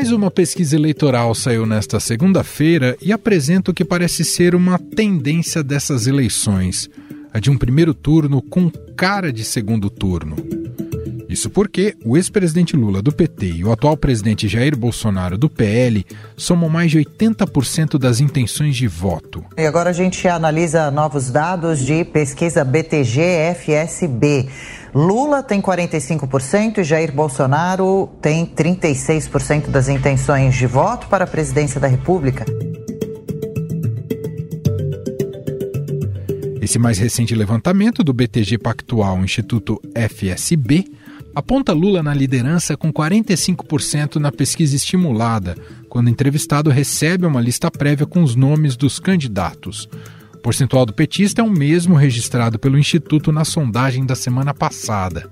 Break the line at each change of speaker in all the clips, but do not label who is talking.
Mais uma pesquisa eleitoral saiu nesta segunda-feira e apresenta o que parece ser uma tendência dessas eleições, a de um primeiro turno com cara de segundo turno. Isso porque o ex-presidente Lula do PT e o atual presidente Jair Bolsonaro do PL somam mais de 80% das intenções de voto.
E agora a gente analisa novos dados de pesquisa BTG-FSB. Lula tem 45% e Jair Bolsonaro tem 36% das intenções de voto para a presidência da República.
Esse mais recente levantamento do BTG Pactual Instituto FSB aponta Lula na liderança com 45% na pesquisa estimulada, quando o entrevistado recebe uma lista prévia com os nomes dos candidatos. O percentual do petista é o mesmo registrado pelo Instituto na sondagem da semana passada.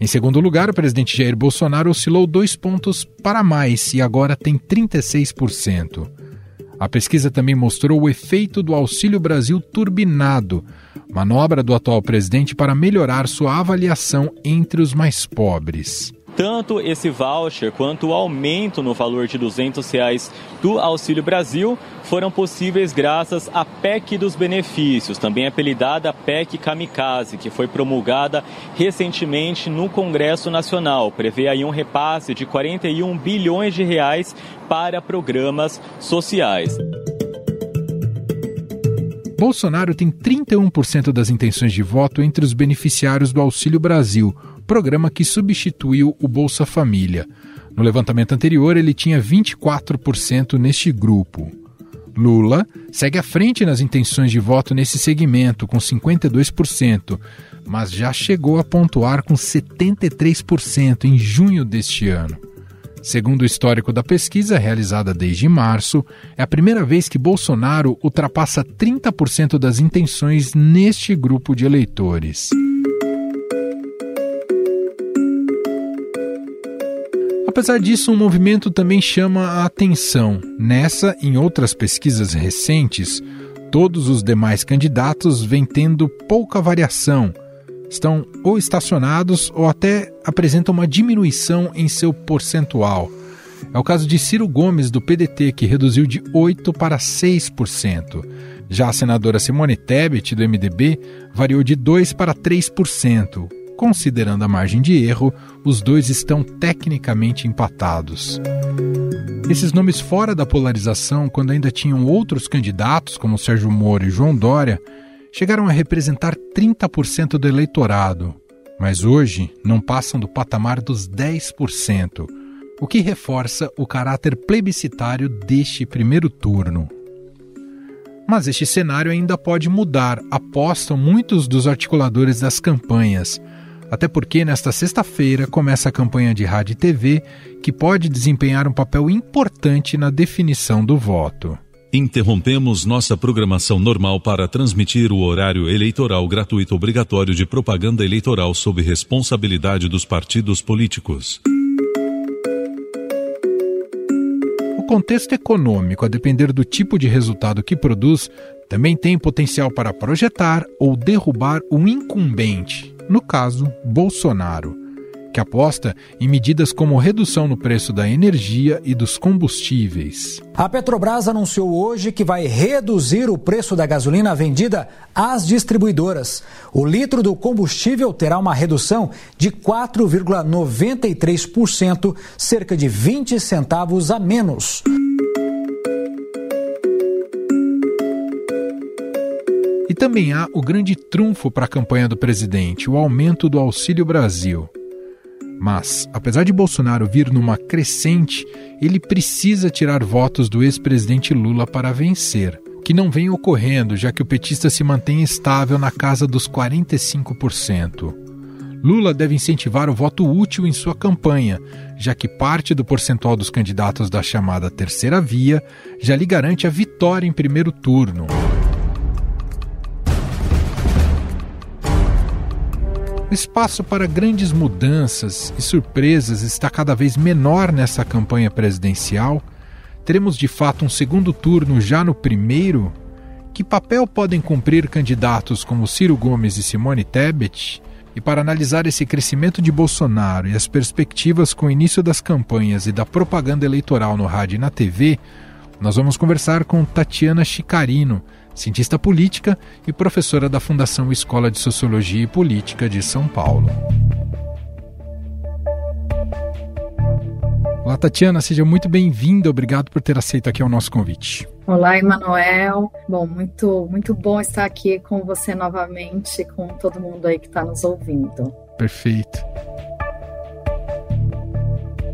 Em segundo lugar, o presidente Jair Bolsonaro oscilou dois pontos para mais e agora tem 36%. A pesquisa também mostrou o efeito do Auxílio Brasil turbinado, manobra do atual presidente para melhorar sua avaliação entre os mais pobres.
Tanto esse voucher quanto o aumento no valor de 200 reais do Auxílio Brasil foram possíveis graças à PEC dos benefícios, também apelidada PEC Kamikaze, que foi promulgada recentemente no Congresso Nacional. Prevê aí um repasse de 41 bilhões de reais para programas sociais.
Bolsonaro tem 31% das intenções de voto entre os beneficiários do Auxílio Brasil, programa que substituiu o Bolsa Família. No levantamento anterior, ele tinha 24% neste grupo. Lula segue à frente nas intenções de voto nesse segmento, com 52%, mas já chegou a pontuar com 73% em junho deste ano. Segundo o histórico da pesquisa, realizada desde março, é a primeira vez que Bolsonaro ultrapassa 30% das intenções neste grupo de eleitores. Apesar disso, um movimento também chama a atenção. Nessa e em outras pesquisas recentes, todos os demais candidatos vêm tendo pouca variação, estão ou estacionados ou até apresentam uma diminuição em seu percentual. É o caso de Ciro Gomes, do PDT, que reduziu de 8% para 6%. Já a senadora Simone Tebet, do MDB, variou de 2% para 3%. Considerando a margem de erro, os dois estão tecnicamente empatados. Esses nomes fora da polarização, quando ainda tinham outros candidatos, como Sérgio Moro e João Dória, chegaram a representar 30% do eleitorado, mas hoje não passam do patamar dos 10%, o que reforça o caráter plebiscitário deste primeiro turno. Mas este cenário ainda pode mudar, apostam muitos dos articuladores das campanhas. Até porque nesta sexta-feira começa a campanha de rádio e TV, que pode desempenhar um papel importante na definição do voto.
Interrompemos nossa programação normal para transmitir o horário eleitoral gratuito obrigatório de propaganda eleitoral sob responsabilidade dos partidos políticos.
O contexto econômico, a depender do tipo de resultado que produz, também tem potencial para projetar ou derrubar um incumbente, no caso, Bolsonaro que aposta em medidas como redução no preço da energia e dos combustíveis.
A Petrobras anunciou hoje que vai reduzir o preço da gasolina vendida às distribuidoras. O litro do combustível terá uma redução de 4,93%, cerca de 20 centavos a menos.
E também há o grande trunfo para a campanha do presidente, o aumento do Auxílio Brasil. Mas, apesar de Bolsonaro vir numa crescente, ele precisa tirar votos do ex-presidente Lula para vencer, que não vem ocorrendo, já que o petista se mantém estável na casa dos 45%. Lula deve incentivar o voto útil em sua campanha, já que parte do percentual dos candidatos da chamada terceira via já lhe garante a vitória em primeiro turno. O espaço para grandes mudanças e surpresas está cada vez menor nessa campanha presidencial. Teremos de fato um segundo turno já no primeiro? Que papel podem cumprir candidatos como Ciro Gomes e Simone Tebet? E para analisar esse crescimento de Bolsonaro e as perspectivas com o início das campanhas e da propaganda eleitoral no rádio e na TV, nós vamos conversar com Tatiana Chicarino, cientista política e professora da Fundação Escola de Sociologia e Política de São Paulo. Olá, Tatiana, seja muito bem-vinda. Obrigado por ter aceito aqui o nosso convite.
Olá, Emanuel. Bom, muito, muito bom estar aqui com você novamente, com todo mundo aí que está nos ouvindo.
Perfeito.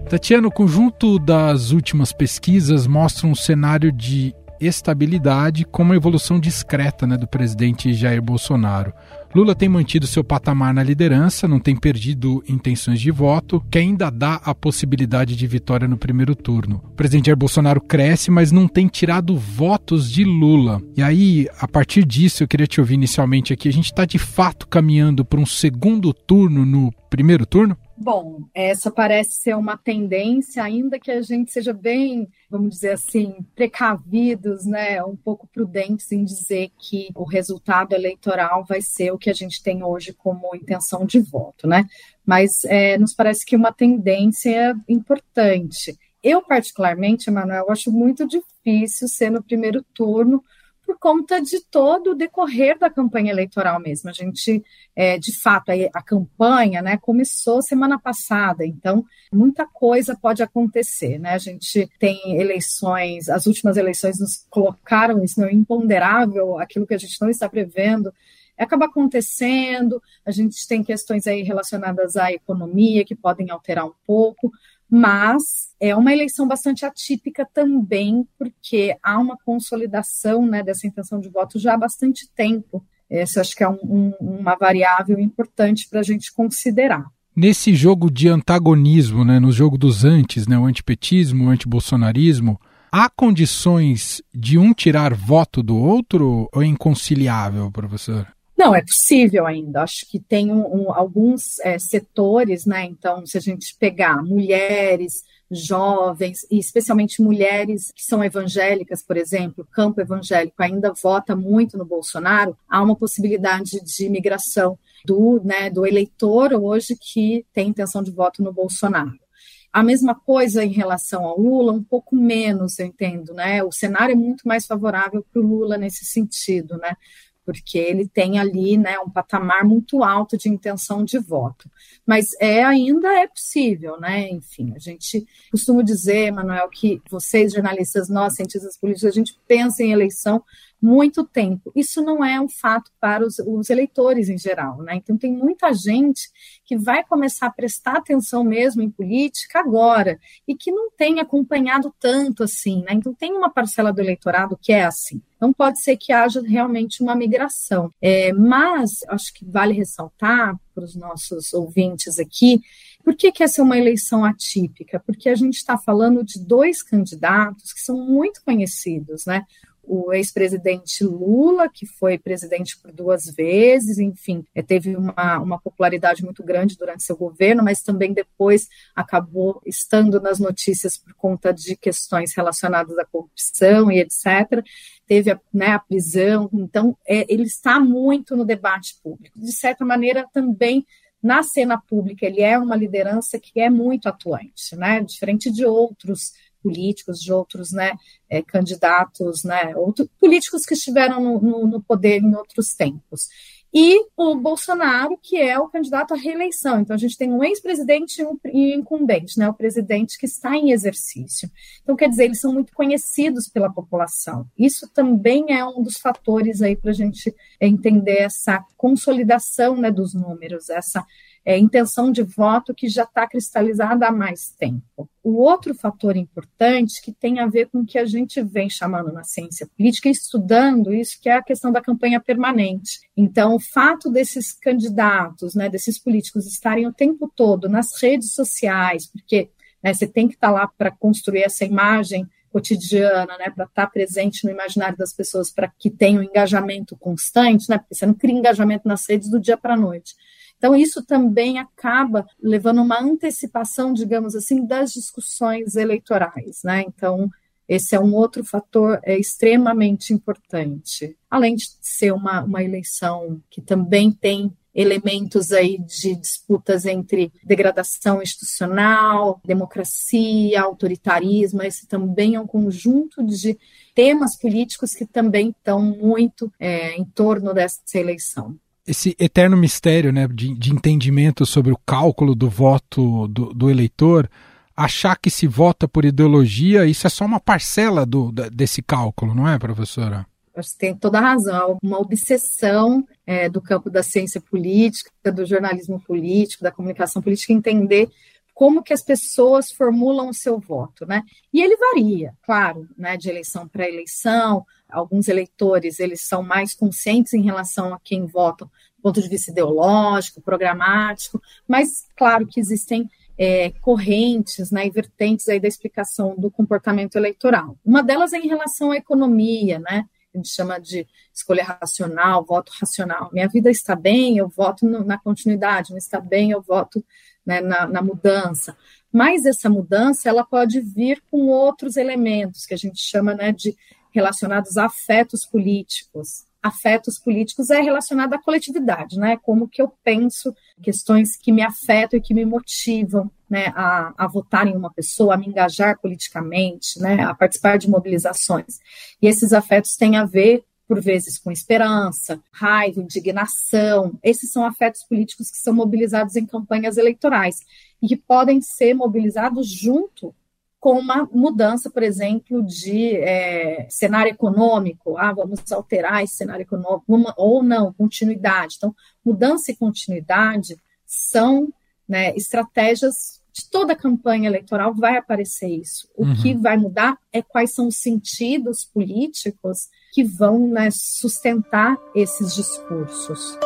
Tatiana, o conjunto das últimas pesquisas mostra um cenário de estabilidade com uma evolução discreta né, do presidente Jair Bolsonaro. Lula tem mantido seu patamar na liderança, não tem perdido intenções de voto, que ainda dá a possibilidade de vitória no primeiro turno. O presidente Jair Bolsonaro cresce, mas não tem tirado votos de Lula. E aí, a partir disso, eu queria te ouvir inicialmente aqui. A gente está de fato caminhando para um segundo turno no primeiro turno?
Bom, essa parece ser uma tendência, ainda que a gente seja bem, vamos dizer assim, precavidos, né, um pouco prudentes em dizer que o resultado eleitoral vai ser o que a gente tem hoje como intenção de voto, né? Mas é, nos parece que uma tendência importante. Eu, particularmente, Emanuel, acho muito difícil ser no primeiro turno por conta de todo o decorrer da campanha eleitoral mesmo. A gente, é, de fato, a, a, campanha né, começou semana passada, então muita coisa pode acontecer. Né? A gente tem eleições, as últimas eleições nos colocaram isso, não é imponderável, aquilo que a gente não está prevendo acaba acontecendo, a gente tem questões aí relacionadas à economia que podem alterar um pouco, mas é uma eleição bastante atípica também, porque há uma consolidação né, dessa intenção de voto já há bastante tempo. Essa acho que é um, um, uma variável importante para a gente considerar.
Nesse jogo de antagonismo, né, no jogo dos antes, né, o antipetismo, o antibolsonarismo, há condições de um tirar voto do outro ou é inconciliável, professor?
Não, é possível ainda. Acho que tem um, um, alguns é, setores, né? Então, se a gente pegar mulheres, jovens, e especialmente mulheres que são evangélicas, por exemplo, o campo evangélico ainda vota muito no Bolsonaro, há uma possibilidade de migração do, né, do eleitor hoje que tem intenção de voto no Bolsonaro. A mesma coisa em relação ao Lula, um pouco menos, eu entendo, né? O cenário é muito mais favorável para o Lula nesse sentido, né? Porque ele tem ali né, um patamar muito alto de intenção de voto. Mas é ainda é possível, né? Enfim, a gente costuma dizer, Manuel, que vocês, jornalistas, nós, cientistas políticos, a gente pensa em eleição muito tempo. Isso não é um fato para os, os, eleitores em geral, né? Então tem muita gente que vai começar a prestar atenção mesmo em política agora e que não tem acompanhado tanto assim, né? Então tem uma parcela do eleitorado que é assim. Então pode ser que haja realmente uma migração. É, mas acho que vale ressaltar para os nossos ouvintes aqui por que, que essa é uma eleição atípica? Porque a gente está falando de dois candidatos que são muito conhecidos, né? O ex-presidente Lula, que foi presidente por duas vezes, enfim, é, teve uma, uma popularidade muito grande durante seu governo, mas também depois acabou estando nas notícias por conta de questões relacionadas à corrupção e etc. Teve a, né, a prisão, então é, ele está muito no debate público. De certa maneira, também na cena pública, ele é uma liderança que é muito atuante, né? Diferente de outros políticos, de outros né, é, candidatos, né, outros políticos que estiveram no, no, no poder em outros tempos e o Bolsonaro, que é o candidato à reeleição. Então, a gente tem um ex-presidente e um incumbente, né, o presidente que está em exercício. Então, quer dizer, eles são muito conhecidos pela população. Isso também é um dos fatores aí para a gente entender essa consolidação né, dos números, essa é, intenção de voto que já está cristalizada há mais tempo. O outro fator importante que tem a ver com o que a gente vem chamando na ciência política, estudando isso, que é a questão da campanha permanente. Então, o fato desses candidatos, né, desses políticos estarem o tempo todo nas redes sociais, porque né, você tem que estar tá lá para construir essa imagem cotidiana, né, para estar tá presente no imaginário das pessoas, para que tenha um engajamento constante, né, porque você não cria engajamento nas redes do dia para a noite. Então, isso também acaba levando uma antecipação, digamos assim, das discussões eleitorais, né? Então, esse é um outro fator é, extremamente importante. Além de ser uma, uma eleição que também tem elementos aí de disputas entre degradação institucional, democracia, autoritarismo. Esse também é um conjunto de temas políticos que também estão muito é, em torno dessa eleição
esse eterno mistério né, de, de, entendimento sobre o cálculo do voto do, do, eleitor, achar que se vota por ideologia, isso é só uma parcela do, desse cálculo, não é, professora?
Você tem toda a razão. Uma obsessão é, do campo da ciência política, do jornalismo político, da comunicação política, entender como que as pessoas formulam o seu voto, né? E ele varia, claro, né, de eleição para eleição. Alguns eleitores eles são mais conscientes em relação a quem votam, do ponto de vista ideológico, programático, mas claro que existem é, correntes né, e vertentes aí da explicação do comportamento eleitoral. Uma delas é em relação à economia, né? A gente chama de escolha racional, voto racional. Minha vida está bem, eu voto no, na continuidade, não está bem, eu voto né, na, na mudança. Mas essa mudança ela pode vir com outros elementos que a gente chama né, de relacionados a afetos políticos. Afetos políticos é relacionado à coletividade, né? Como que eu penso questões que me afetam e que me motivam, né, a, a votar em uma pessoa, a me engajar politicamente, né, a participar de mobilizações. E esses afetos têm a ver por vezes com esperança, raiva, indignação. Esses são afetos políticos que são mobilizados em campanhas eleitorais e que podem ser mobilizados junto com uma mudança, por exemplo, de é, cenário econômico. Ah, vamos alterar esse cenário econômico, uma, ou não, continuidade. Então, mudança e continuidade são né, estratégias de toda a campanha eleitoral vai aparecer isso. O uhum. que vai mudar é quais são os sentidos políticos que vão né, sustentar esses discursos.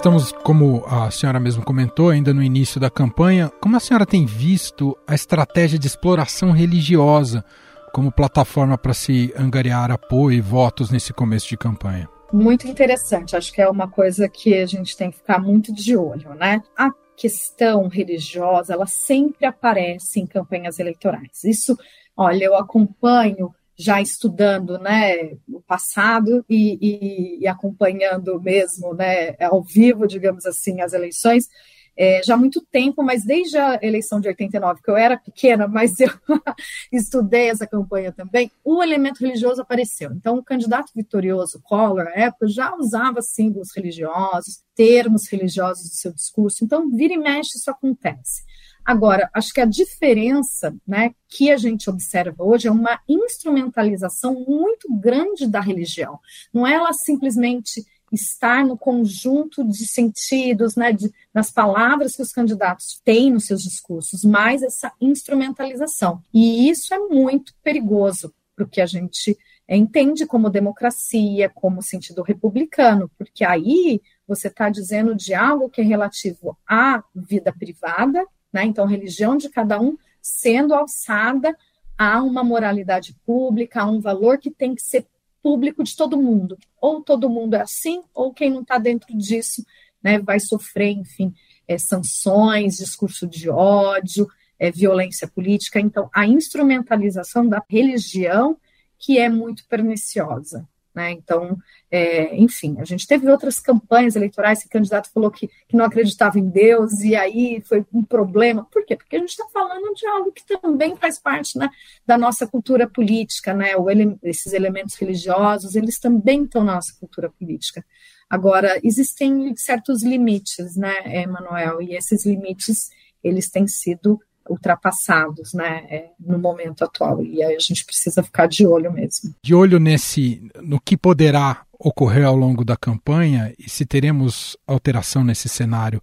Estamos, como a senhora mesmo comentou, ainda no início da campanha. Como a senhora tem visto a estratégia de exploração religiosa como plataforma para se angariar apoio e votos nesse começo de campanha?
muito interessante. Acho que é uma coisa que a gente tem que ficar muito de olho, né? A questão religiosa, ela sempre aparece em campanhas eleitorais. Isso, olha, eu acompanho já estudando, né, o passado e, e, e acompanhando mesmo, né, ao vivo, digamos assim, as eleições é, já há muito tempo, mas desde a eleição de 89, que eu era pequena, mas eu estudei essa campanha também, o elemento religioso apareceu. Então, o candidato vitorioso, Collor, à época, já usava símbolos religiosos, termos religiosos no seu discurso. Então, vira e mexe, isso acontece. Agora, acho que a diferença né, que a gente observa hoje é uma instrumentalização muito grande da religião. Não é ela simplesmente estar no conjunto de sentidos, né, de, nas palavras que os candidatos têm nos seus discursos, mais essa instrumentalização. E isso é muito perigoso, porque a gente entende como democracia, como sentido republicano, porque aí você está dizendo de algo que é relativo à vida privada, né, então a religião de cada um sendo alçada a uma moralidade pública, a um valor que tem que ser público de todo mundo. Ou todo mundo é assim, ou quem não está dentro disso né, vai sofrer, enfim, é, sanções, discurso de ódio, é, violência política. Então, a instrumentalização da religião que é muito perniciosa. Né? Então, é, enfim, a gente teve outras campanhas eleitorais o candidato falou que, que não acreditava em Deus, e aí foi um problema. Por quê? Porque a gente está falando de algo que também faz parte né, da nossa cultura política, né? O ele, esses elementos religiosos, eles também estão na nossa cultura política. Agora, existem certos limites, né, Emanuel, e esses limites, eles têm sido ultrapassados, né, é, no momento atual. E aí a gente precisa ficar de olho mesmo.
De olho nesse, no que poderá ocorrer ao longo da campanha e se teremos alteração nesse cenário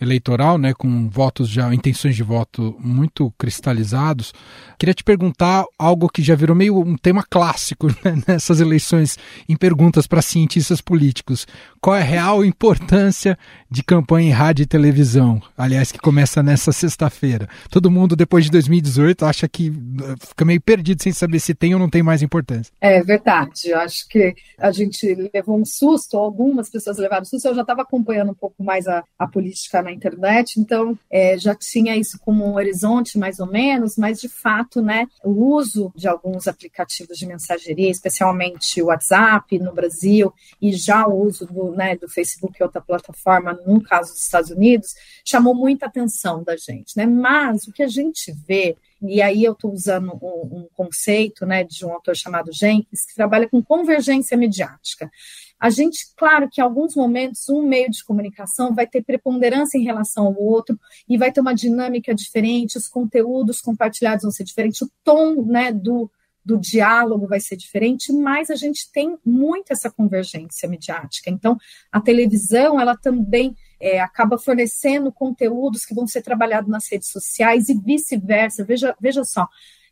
eleitoral, né, com votos já, intenções de voto muito cristalizados. Queria te perguntar algo que já virou meio um tema clássico né, nessas eleições em perguntas para cientistas políticos. Qual é a real importância de campanha em rádio e televisão? Aliás, que começa nessa sexta-feira. Todo mundo, depois de 2018, acha que uh, fica meio perdido sem saber se tem ou não tem mais importância.
É verdade. Eu acho que a gente levou um susto, algumas pessoas levaram susto. Eu já estava acompanhando um pouco mais a, a política na internet, então é, já tinha isso como um horizonte mais ou menos, mas de fato, né, o uso de alguns aplicativos de mensageria, especialmente o WhatsApp no Brasil e já o uso do, né, do Facebook e outra plataforma, no caso dos Estados Unidos, chamou muita atenção da gente, né? Mas o que a gente vê e aí eu estou usando um, um, conceito né, de um autor chamado Jenkins, que trabalha com convergência mediática. A gente, claro que em alguns momentos um meio de comunicação vai ter preponderância em relação ao outro e vai ter uma dinâmica diferente, os conteúdos compartilhados vão ser diferentes, o tom né, do, do diálogo vai ser diferente, mas a gente tem muito essa convergência mediática. Então, a televisão, ela também é, acaba fornecendo conteúdos que vão ser trabalhados nas redes sociais e vice-versa. Veja, veja só,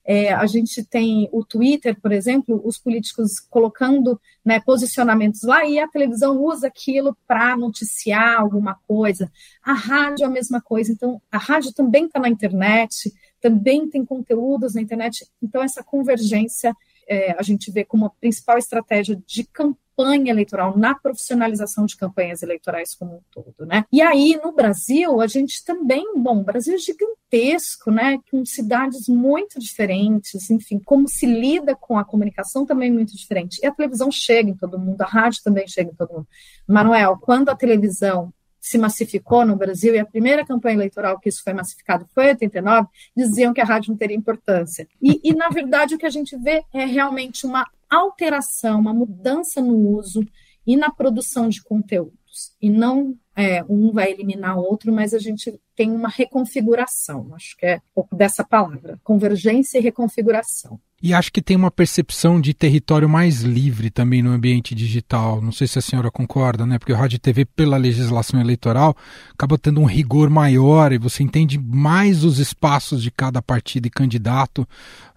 é, a gente tem o Twitter, por exemplo, os políticos colocando né, posicionamentos lá e a televisão usa aquilo para noticiar alguma coisa. A rádio é a mesma coisa. Então, a rádio também está na internet, também tem conteúdos na internet. Então, essa convergência é, a gente vê como a principal estratégia de campanha campanha eleitoral, na profissionalização de campanhas eleitorais como um todo, né? E aí, no Brasil, a gente também, bom, o Brasil é gigantesco, né? Com cidades muito diferentes, enfim, como se lida com a comunicação também muito diferente. E a televisão chega em todo mundo, a rádio também chega em todo mundo. Manuel, quando a televisão se massificou no Brasil, e a primeira campanha eleitoral que isso foi massificado foi em 89, diziam que a rádio não teria importância. E, e, na verdade, o que a gente vê é realmente uma alteração, uma mudança no uso e na produção de conteúdos. E não é, um vai eliminar o outro, mas a gente tem uma reconfiguração. Acho que é um pouco dessa palavra: convergência e reconfiguração.
E acho que tem uma percepção de território mais livre também no ambiente digital. Não sei se a senhora concorda, né? Porque o rádio e TV, pela legislação eleitoral, acaba tendo um rigor maior e você entende mais os espaços de cada partido e candidato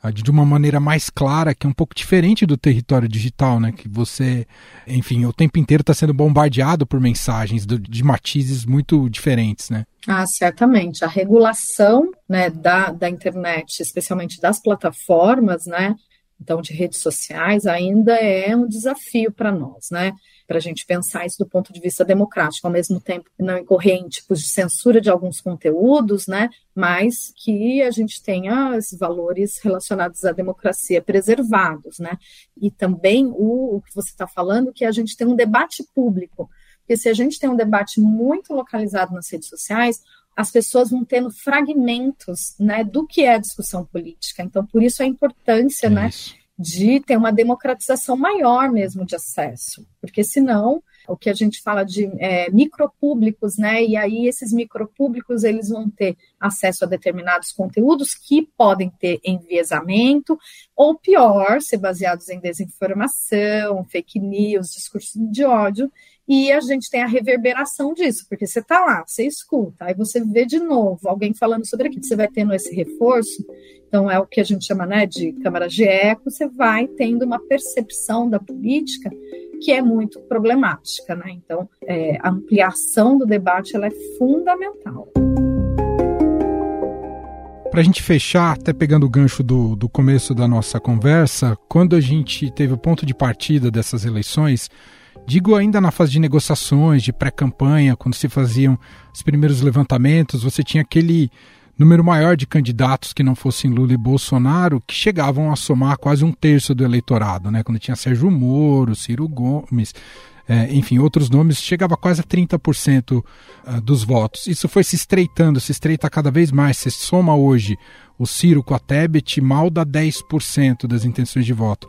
ah, de uma maneira mais clara, que é um pouco diferente do território digital, né? Que você, enfim, o tempo inteiro está sendo bombardeado por mensagens de matizes muito diferentes, né?
Ah, certamente. A regulação né, da, da internet, especialmente das plataformas, né, então de redes sociais, ainda é um desafio para nós, né? Para a gente pensar isso do ponto de vista democrático, ao mesmo tempo que não incorrer em tipos de censura de alguns conteúdos, né? Mas que a gente tenha os valores relacionados à democracia preservados, né? E também o, o que você está falando, que a gente tem um debate público porque se a gente tem um debate muito localizado nas redes sociais, as pessoas vão tendo fragmentos né, do que é a discussão política. Então, por isso a importância né, de ter uma democratização maior mesmo de acesso, porque senão o que a gente fala de é, micropúblicos, né? E aí esses micropúblicos eles vão ter acesso a determinados conteúdos que podem ter enviesamento, ou pior, ser baseados em desinformação, fake news, discurso de ódio, e a gente tem a reverberação disso, porque você está lá, você escuta, aí você vê de novo alguém falando sobre aquilo, você vai tendo esse reforço, então é o que a gente chama né, de câmara de eco, você vai tendo uma percepção da política que é muito problemática, né? Então, é, a ampliação do debate ela é fundamental.
Para a gente fechar, até pegando o gancho do, do começo da nossa conversa, quando a gente teve o ponto de partida dessas eleições, Digo ainda na fase de negociações, de pré-campanha, quando se faziam os primeiros levantamentos, você tinha aquele número maior de candidatos que não fossem Lula e Bolsonaro, que chegavam a somar quase um terço do eleitorado, né? Quando tinha Sérgio Moro, Ciro Gomes, é, enfim, outros nomes, chegava quase a 30% ah, dos votos. Isso foi se estreitando, se estreita cada vez mais. Você soma hoje o Ciro com a Tebet, mal dá 10% das intenções de voto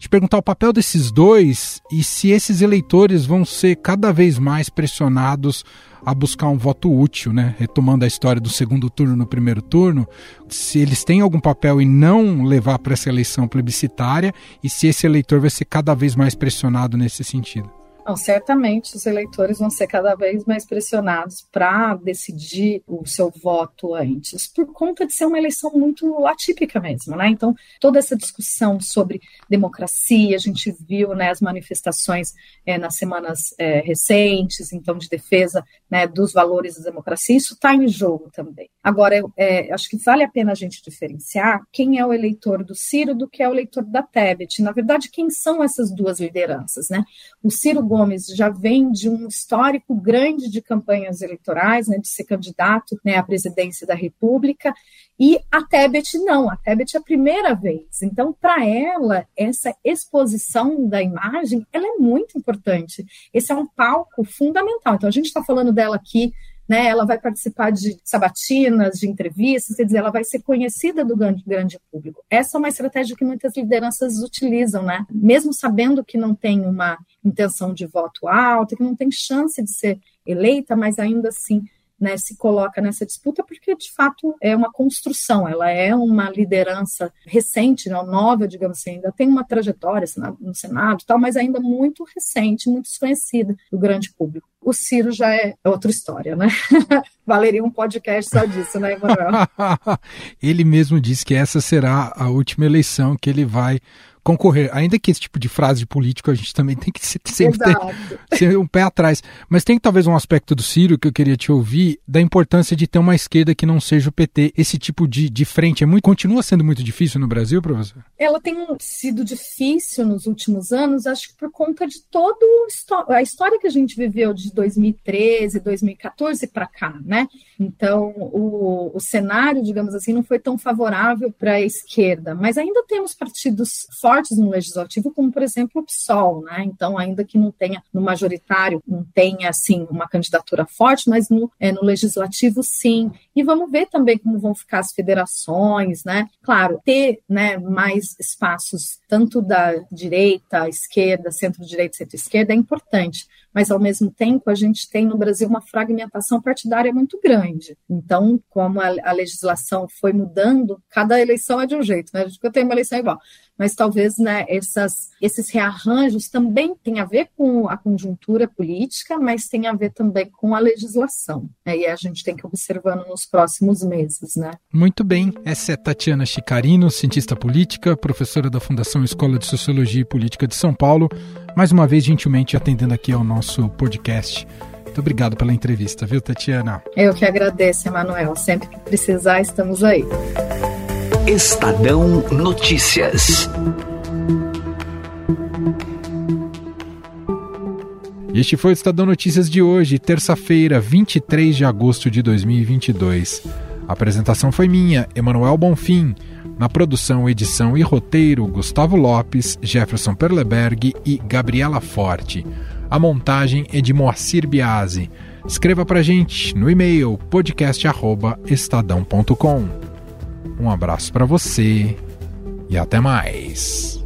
te perguntar o papel desses dois e se esses eleitores vão ser cada vez mais pressionados a buscar um voto útil, né? Retomando a história do segundo turno no primeiro turno, se eles têm algum papel em não levar para essa eleição plebiscitária e se esse eleitor vai ser cada vez mais pressionado nesse sentido.
Não, certamente os eleitores vão ser cada vez mais pressionados para decidir o seu voto antes, por conta de ser uma eleição muito atípica mesmo, né? Então, toda essa discussão sobre democracia, a gente viu né, as manifestações é, nas semanas é, recentes, então, de defesa né, dos valores da democracia, isso está em jogo também. Agora, é, acho que vale a pena a gente diferenciar quem é o eleitor do Ciro do que é o eleitor da Tebet. Na verdade, quem são essas duas lideranças, né? O Ciro Gomes já vem de um histórico grande de campanhas eleitorais, né, de ser candidato né, à presidência da República, e a Tebet não, a Tebet é a primeira vez. Então, para ela, essa exposição da imagem, ela é muito importante. Esse é um palco fundamental. Então, a gente está falando dela aqui né? Ela vai participar de sabatinas, de entrevistas, quer dizer, ela vai ser conhecida do grande, grande público. Essa é uma estratégia que muitas lideranças utilizam, né? Mesmo sabendo que não tem uma intenção de voto alto, que não tem chance de ser eleita, mas ainda assim né, se coloca nessa disputa, porque de fato é uma construção, ela é uma liderança recente, né, nova, digamos assim, ainda tem uma trajetória no Senado, tal, mas ainda muito recente, muito desconhecida do grande público. O Ciro já é outra história, né? Valeria um podcast só disso, né, Emanuel?
ele mesmo disse que essa será a última eleição que ele vai concorrer. Ainda que esse tipo de frase de político a gente também tem que sempre ter, ser um pé atrás. Mas tem talvez um aspecto do Ciro que eu queria te ouvir, da importância de ter uma esquerda que não seja o PT. Esse tipo de, de frente é muito, continua sendo muito difícil no Brasil, professor?
Ela tem sido difícil nos últimos anos, acho que por conta de toda a história que a gente viveu de 2013, 2014 para cá, né? Então, o, o cenário, digamos assim, não foi tão favorável para a esquerda, mas ainda temos partidos fortes fortes no legislativo, como por exemplo o PSOL, né? Então, ainda que não tenha no majoritário, não tenha assim uma candidatura forte, mas no, é, no legislativo sim. E vamos ver também como vão ficar as federações, né? Claro, ter né, mais espaços tanto da direita, esquerda, centro-direita, centro-esquerda é importante mas ao mesmo tempo a gente tem no Brasil uma fragmentação partidária muito grande. Então, como a, a legislação foi mudando, cada eleição é de um jeito, né? Gente tem uma eleição igual. Mas talvez né, essas, esses rearranjos também têm a ver com a conjuntura política, mas tem a ver também com a legislação. Né? E a gente tem que observando nos próximos meses. Né?
Muito bem. Essa é Tatiana Chicarino, cientista política, professora da Fundação Escola de Sociologia e Política de São Paulo mais uma vez gentilmente atendendo aqui ao nosso podcast. Muito obrigado pela entrevista, viu, Tatiana?
Eu que agradeço, Emanuel. Sempre que precisar, estamos aí.
Estadão Notícias.
Este foi o Estadão Notícias de hoje, terça-feira, 23 de agosto de 2022. A apresentação foi minha, Emanuel Bonfim. Na produção, edição e roteiro, Gustavo Lopes, Jefferson Perleberg e Gabriela Forte. A montagem é de Moacir Biasi. Escreva pra gente no e-mail podcast@estadão.com. Um abraço para você e até mais.